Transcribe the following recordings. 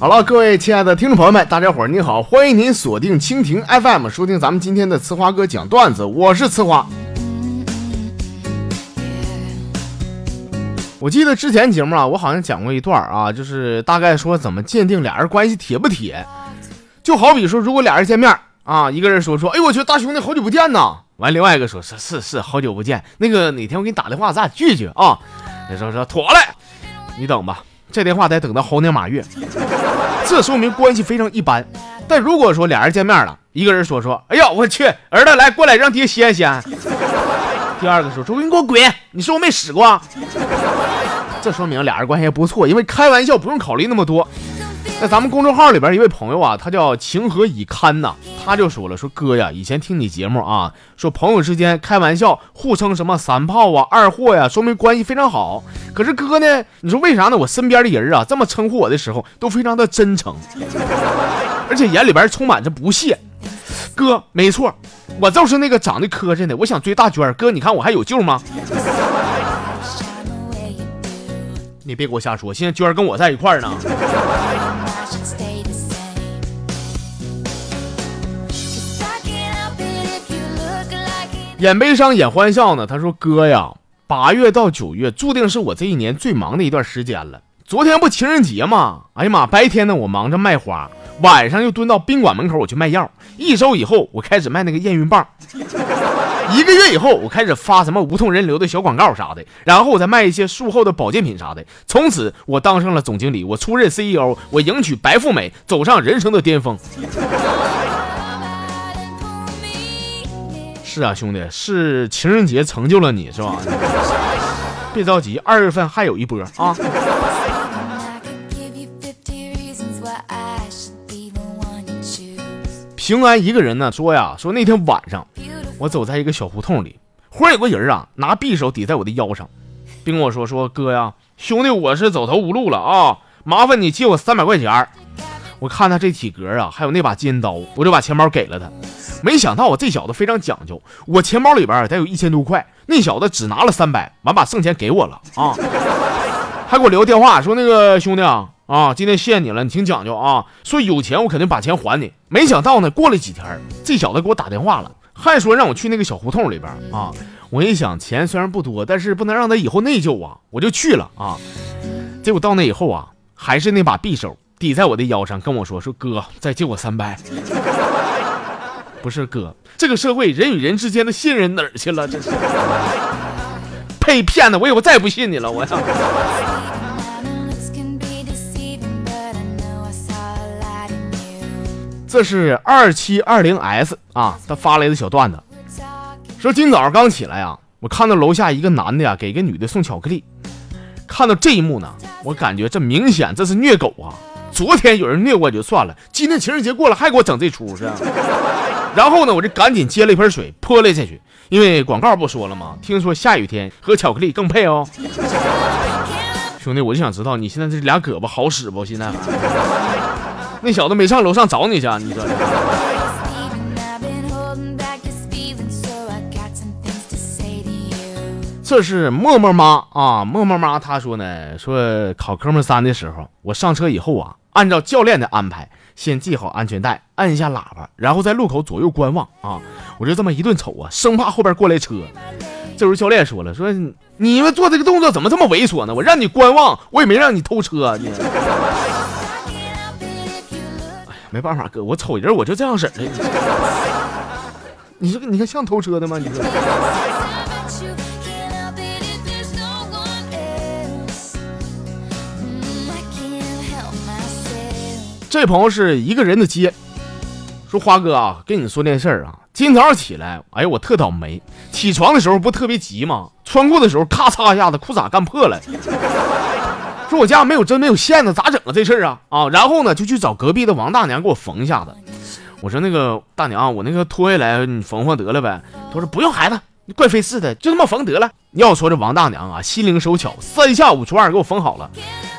好了，各位亲爱的听众朋友们，大家伙儿你好，欢迎您锁定蜻蜓 FM，收听咱们今天的呲花哥讲段子，我是呲花。我记得之前节目啊，我好像讲过一段啊，就是大概说怎么鉴定俩人关系铁不铁。就好比说，如果俩人见面啊，一个人说说，哎呦我去，大兄弟好久不见呐，完另外一个说是是是好久不见，那个哪天我给你打电话，咱俩聚聚啊。那说说妥了，你等吧。这电话得等到猴年马月，这说明关系非常一般。但如果说俩人见面了，一个人说说，哎呀，我去，儿子来过来让爹歇歇。第二个说说，你给我滚，你说我没使过。这说明俩人关系还不错，因为开玩笑不用考虑那么多。在咱们公众号里边一位朋友啊，他叫情何以堪呐，他就说了，说哥呀，以前听你节目啊，说朋友之间开玩笑互称什么三炮啊、二货呀，说明关系非常好。可是哥呢，你说为啥呢？我身边的人啊，这么称呼我的时候都非常的真诚，而且眼里边充满着不屑。哥，没错，我就是那个长得磕碜的，我想追大娟哥，你看我还有救吗？你别给我瞎说，现在娟跟我在一块儿呢。演悲伤演欢笑呢？他说：“哥呀，八月到九月注定是我这一年最忙的一段时间了。昨天不情人节吗？哎呀妈，白天呢我忙着卖花，晚上又蹲到宾馆门口我去卖药。一周以后我开始卖那个验孕棒，一个月以后我开始发什么无痛人流的小广告啥的，然后我再卖一些术后的保健品啥的。从此我当上了总经理，我出任 CEO，我迎娶白富美，走上人生的巅峰。”是啊，兄弟，是情人节成就了你，是吧？别着急，二月份还有一波啊！平安一个人呢，说呀，说那天晚上，我走在一个小胡同里，忽然有个人啊，拿匕首抵在我的腰上，并跟我说：“说哥呀，兄弟，我是走投无路了啊，麻烦你借我三百块钱。”我看他这体格啊，还有那把尖刀，我就把钱包给了他。没想到我这小子非常讲究，我钱包里边得有一千多块，那小子只拿了三百，完把剩钱给我了啊，还给我留电话说那个兄弟啊啊，今天谢谢你了，你挺讲究啊，说有钱我肯定把钱还你。没想到呢，过了几天，这小子给我打电话了，还说让我去那个小胡同里边啊。我一想，钱虽然不多，但是不能让他以后内疚啊，我就去了啊。结果到那以后啊，还是那把匕首抵在我的腰上，跟我说说哥，再借我三百。不是哥，这个社会人与人之间的信任哪儿去了？这是，呸！骗子，我以后再也不信你了。我操！这是二七二零 S 啊，他发来的小段子，说今早上刚起来啊，我看到楼下一个男的呀给一个女的送巧克力，看到这一幕呢，我感觉这明显这是虐狗啊！昨天有人虐我就算了，今天情人节过了还给我整这出是？然后呢，我就赶紧接了一盆水泼了下去，因为广告不说了吗？听说下雨天喝巧克力更配哦。兄弟，我就想知道你现在这俩胳膊好使不？现在那小子没上楼上找你去，你说？这是默默妈啊，默默妈她说呢，说考科目三的时候，我上车以后啊，按照教练的安排。先系好安全带，按一下喇叭，然后在路口左右观望啊！我就这么一顿瞅啊，生怕后边过来车。这时候教练说了：“说你们做这个动作怎么这么猥琐呢？我让你观望，我也没让你偷车。”你，哎呀，没办法，哥，我瞅人我就这样式的。你这个，你看像偷车的吗？你说。这朋友是一个人的街，说花哥啊，跟你说件事儿啊。今早上起来，哎呀，我特倒霉。起床的时候不特别急吗？穿裤的时候咔嚓一下子裤衩干破了。说我家没有针没有线的，咋整啊？这事儿啊啊！然后呢，就去找隔壁的王大娘给我缝一下子。我说那个大娘，我那个脱下来你缝缝得了呗。她说不用，孩子。你怪费事的，就这么缝得了。要说这王大娘啊，心灵手巧，三下五除二给我缝好了。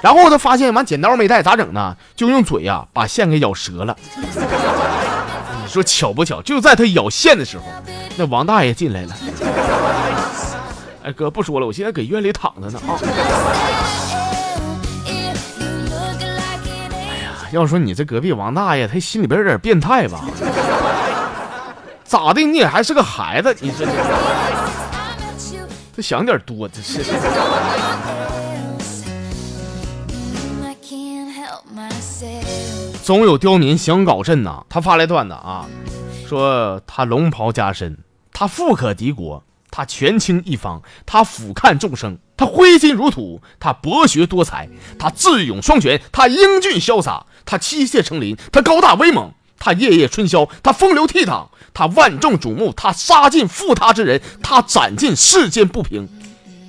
然后他发现完剪刀没带，咋整呢？就用嘴呀把线给咬折了。你说巧不巧？就在他咬线的时候，那王大爷进来了。哎哥，不说了，我现在搁院里躺着呢啊。哎呀，要说你这隔壁王大爷，他心里边有点变态吧？咋的？你也还是个孩子，你这这想点多，这是。总有刁民想搞朕呐！他发来段子啊，说他龙袍加身，他富可敌国，他权倾一方，他俯瞰众生，他挥金如土，他博学多才，他智勇双全，他英俊潇洒，他妻妾成林，他高大威猛，他夜夜春宵，他风流倜傥，他万众瞩目，他杀尽负他之人，他斩尽世间不平。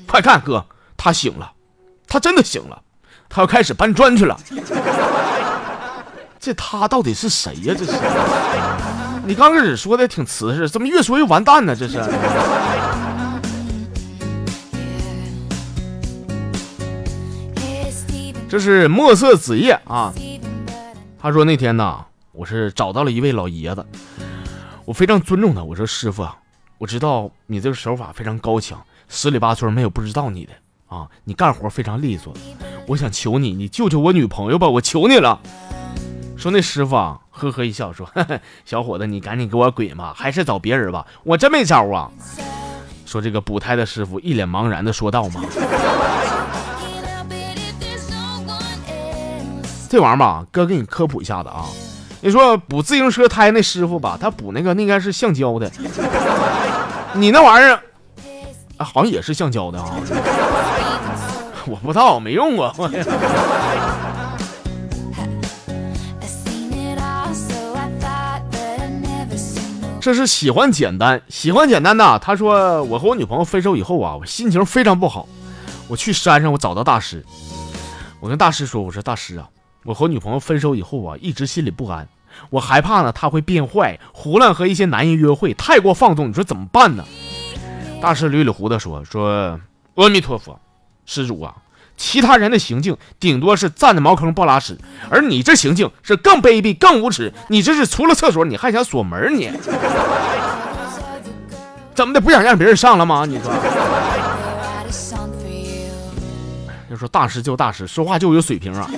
快看，哥，他醒了，他真的醒了，他要开始搬砖去了。这他到底是谁呀？这是你刚开始说的挺瓷实，怎么越说越完蛋呢？这是。这是墨色子夜啊。他说那天呢，我是找到了一位老爷子，我非常尊重他。我说师傅啊，我知道你这个手法非常高强，十里八村没有不知道你的啊，你干活非常利索。我想求你，你救救我女朋友吧，我求你了。说那师傅啊，呵呵一笑，说：“ 小伙子，你赶紧给我滚吧，还是找别人吧，我真没招啊。”说这个补胎的师傅一脸茫然的说道：“嘛，这玩意儿吧，哥给你科普一下子啊。你说补自行车胎那师傅吧，他补那个那应该是橡胶的，你那玩意儿啊，好像也是橡胶的啊，我不知道，没用过。”这是喜欢简单，喜欢简单的。他说：“我和我女朋友分手以后啊，我心情非常不好。我去山上，我找到大师，我跟大师说：‘我说大师啊，我和女朋友分手以后啊，一直心里不安，我害怕呢，她会变坏，胡乱和一些男人约会，太过放纵。你说怎么办呢？’大师捋捋胡子说：‘说阿弥陀佛，施主啊。’”其他人的行径顶多是站在茅坑不拉屎，而你这行径是更卑鄙、更无耻。你这是除了厕所你还想锁门你？怎么的不想让别人上了吗？你说？要说大师就大师，说话就有水平啊！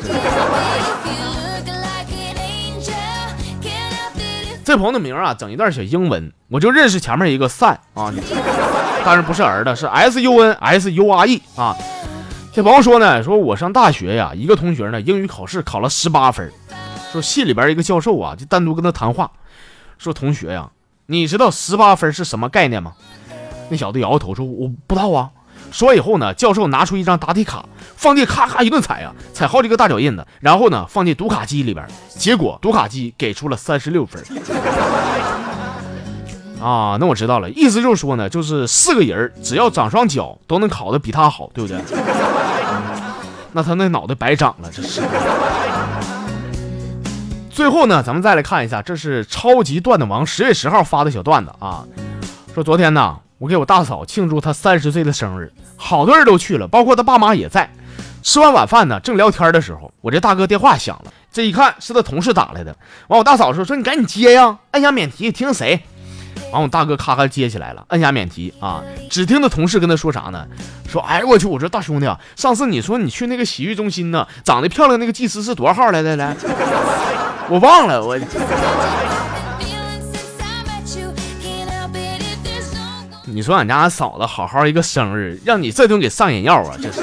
这朋友的名啊，整一段小英文，我就认识前面一个 Sun 啊，当然不是儿的，是 S U N S U R E 啊。这朋友说呢，说我上大学呀，一个同学呢英语考试考了十八分，说系里边一个教授啊就单独跟他谈话，说同学呀，你知道十八分是什么概念吗？那小子摇摇头说我不知道啊。说完以后呢，教授拿出一张答题卡，放地咔咔一顿踩啊，踩好几个大脚印子，然后呢放进读卡机里边，结果读卡机给出了三十六分。啊，那我知道了，意思就是说呢，就是四个人只要长双脚都能考得比他好，对不对？那他那脑袋白长了，这是。最后呢，咱们再来看一下，这是超级段子王十月十号发的小段子啊，说昨天呢，我给我大嫂庆祝她三十岁的生日，好多人都去了，包括他爸妈也在。吃完晚饭呢，正聊天的时候，我这大哥电话响了，这一看是他同事打来的，完我大嫂说说你赶紧接呀，按下免提，听谁？完，我大哥咔咔接起来了，按下免提啊，只听那同事跟他说啥呢？说，哎我去，我说大兄弟啊，上次你说你去那个洗浴中心呢，长得漂亮那个技师是多少号来的来？我忘了，我。你说俺家俺嫂子好好一个生日，让你这顿给上眼药啊，这是。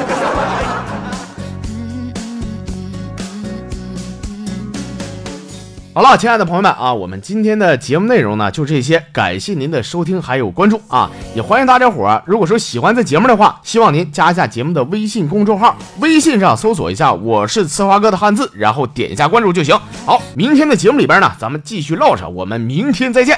好了，亲爱的朋友们啊，我们今天的节目内容呢就这些，感谢您的收听还有关注啊，也欢迎大家伙儿，如果说喜欢这节目的话，希望您加一下节目的微信公众号，微信上搜索一下我是呲花哥的汉字，然后点一下关注就行。好，明天的节目里边呢，咱们继续唠着，我们明天再见。